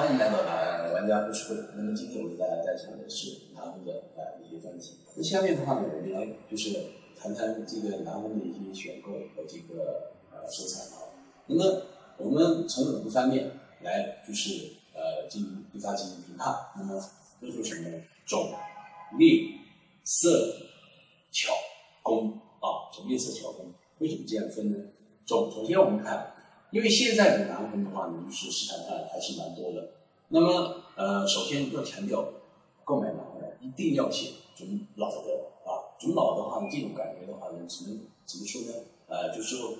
欢迎来到呃玩家故事会。那么今天我给大家带上的是南红的呃一些专辑。那下面的话呢，我们来就是谈谈这个南红的一些选购和这个呃收藏啊。那么我们从五个方面来就是呃进行对它进行评判。那么都是什么呢？种、列、色、巧、工啊，种、列、色、巧、工。为什么这样分呢？种，首先我们看。因为现在的南红的话呢，就是市场上还是蛮多的。那么，呃，首先要强调，购买南红一定要选种老的啊。种老的话呢，这种感觉的话呢，只能怎么说呢？呃，就是说，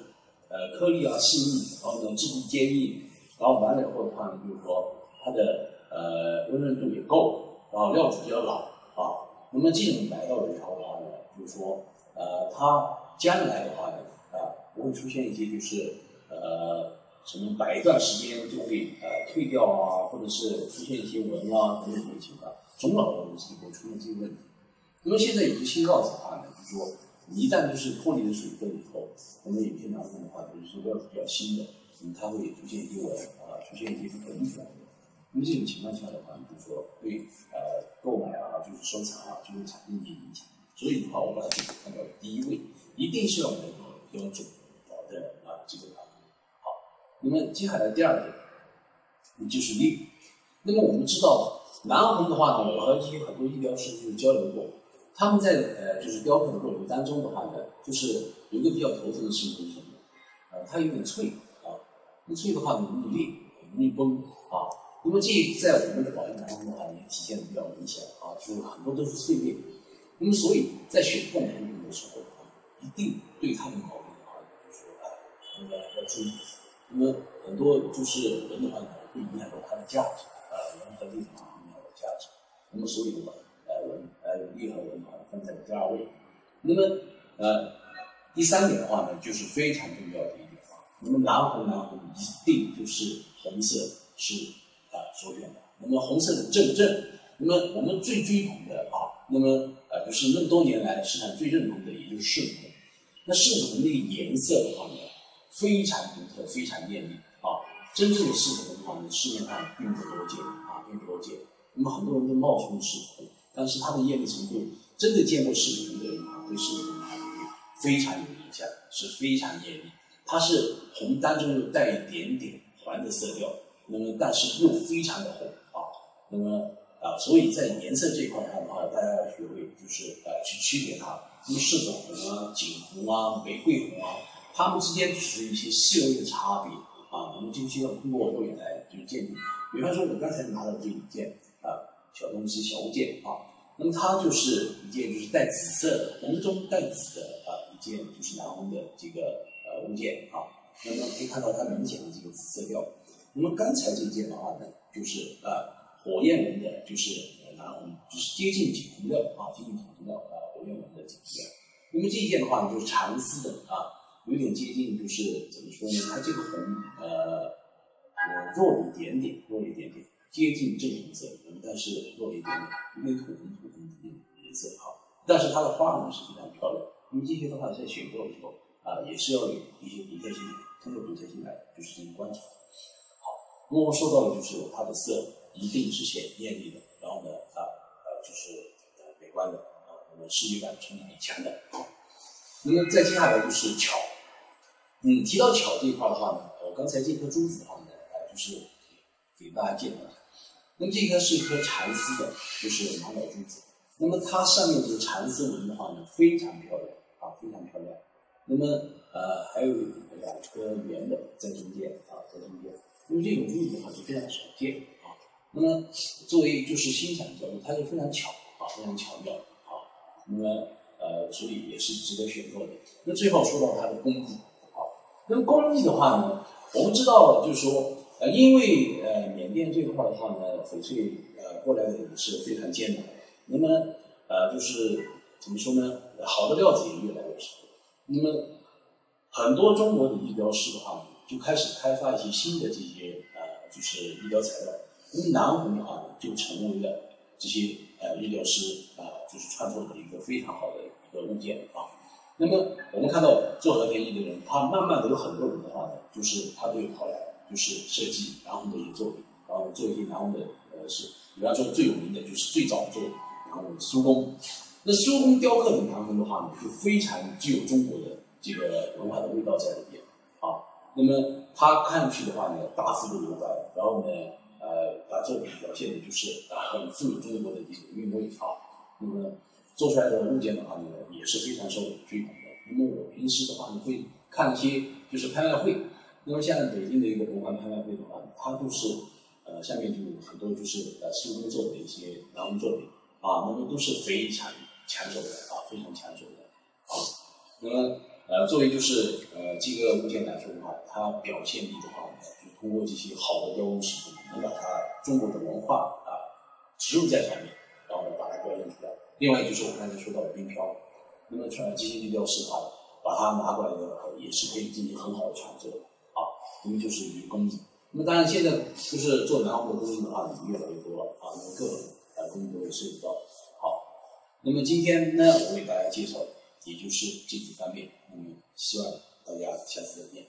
呃，颗粒啊细腻，然后呢质地坚硬，然后完了以后的话呢，就是说它的呃温润度也够，然后料子比较老啊。那么这种买到的时候的话呢，就是说，呃，它将来的话呢，啊，不会出现一些就是。呃，什么摆一段时间就会呃退掉啊，或者是出现一些纹啊等等这些情况，种老的东西会出现这些问题。那么现在有些新料子的话呢，就是说一旦就是脱离了水分以后，那么有些南红的话，就是料子比较新的，那么它会出现一些纹啊，出现一些不可逆转的。那么这种情况下的话，就是说对呃购买啊，就是收藏啊，就会产生一些影响。所以的话，我把它放到第一位，一定是要买到标准。那么接下来第二点，就是裂。那么我们知道南红的话呢，我和一些很多艺雕师就是交流过，他们在呃就是雕刻的过程当中的话呢，就是有一个比较头疼的事情是什么？呃，它有点脆啊，那脆的话呢容易裂，容易崩啊。那么这在我们的保养当中的话也体现的比较明显啊，就是很多都是碎裂。那么所以在选购产品的时候，一定对它的毛病的话，就是说啊，那个要注意。那么很多就是人的话呢，会影响到它的价值啊，人和地方影响到价值。那么所以的话，呃，文呃利和文的话放在了第二位。那么呃第三点的话呢，就是非常重要的一点啊。那么南红南红一定就是红色是啊首选的。那么红色的正正，那么我们最追捧的啊，那么呃就是那么多年来市场最认同的也就是柿红。那柿子红那个颜色的话呢？非常独特，非常艳丽啊！真正的柿子红的话呢，市面上并不多见啊，并不多见。那么很多人都冒充柿子红，但是它的艳丽程度，真的见过柿子红的人啊，对柿子红的非常有印象，是非常艳丽。它是红当中又带一点点黄的色调，那么但是又非常的红啊。那么啊，所以在颜色这一块上的话，大家要学会就是呃去区别它。那么柿子红啊、锦红啊、玫瑰红啊。它们之间只是一些细微的差别啊，我们就需要通过肉眼来就是鉴定。比方说，我刚才拿到这一件啊小东西小物件啊，那么它就是一件就是带紫色的红中带紫的啊一件就是南红的这个呃物件啊，那么可以看到它明显的这个紫色调。那么刚才这件的话呢，就是呃火焰纹的，就是南红，就是接近锦红料啊，接近锦红料啊火焰纹的锦红料。那么这一件的话呢，就是蚕丝的啊。有点接近，就是怎么说呢？它这个红，呃，我，弱了一点点，弱了一点点，接近正红色，但是弱了一点点，有点土红土红的颜色哈。但是它的花纹是非常漂亮。那么这些的话，在选购的时候啊，也是要有一些独特性，通过独特性来就是进行观察。好，那么我说到的就是它的色一定是显艳丽的，然后呢，啊，呃，就是呃美观的啊，那么视觉感冲击力强的啊。那么再接下来就是巧。嗯，提到巧这一块的话呢，我刚才这颗珠子的话呢，呃，就是给大家介绍一下。那么这颗是一颗蚕丝的，就是玛瑙珠子。那么它上面这个蚕丝纹的话呢，非常漂亮啊，非常漂亮。那么呃，还有两颗圆的在中间啊，在中间。那么这种珠子的话就非常少见啊。那么作为就是欣赏角度，它就非常巧啊，非常巧妙啊。那么呃，所以也是值得选购的。那最后说到它的工艺。那么工艺的话呢，我们知道就是说，呃，因为呃缅甸这块的话呢，翡翠呃过来的也是非常艰难。那么呃就是怎么说呢？好的料子也越来越少。那么很多中国的玉雕师的话呢，就开始开发一些新的这些呃就是玉雕材料。那么南红的话呢，就成为了这些呃玉雕师啊就是创作的一个非常好的一个物件啊。那么我们看到做和田艺的人，他慢慢的有很多人的话呢，就是他都有跑来就是设计然后的一些作品，然后做一些南红的呃是，比方说最有名的就是最早做南红的苏工。那苏工雕刻的南红的话呢，就非常具有中国的这个文化的味道在里边啊。那么它看上去的话呢，大幅度留白，然后呢，呃，把作品表现的就是，很富有中国的这种韵味啊。那么做出来的物件的话呢，也是非常受追捧的。那么我平时的话呢，会看一些就是拍卖会。那么像北京的一个博物馆拍卖会的话，它都是呃下面就有很多就是呃新工做的一些南红作品啊，那么都是非常。抢手的啊，非常抢手的啊。那么呃，作为就是呃这个物件来说的话，它表现力的话，就通过这些好的雕工师傅，能把它中国的文化啊植入在上面，然后把它表现出来。另外就是我刚才说到的冰漂，那么传机械雕饰的话，把它拿过来的也是可以进行很好的创作啊。因为就是一个工艺。那么当然现在就是做南红的工艺的话，已经越来越多了啊，那么各种呃工艺都会涉及到。好那么今天呢，我为大家介绍，也就是这几方面。那么希望大家下次再见。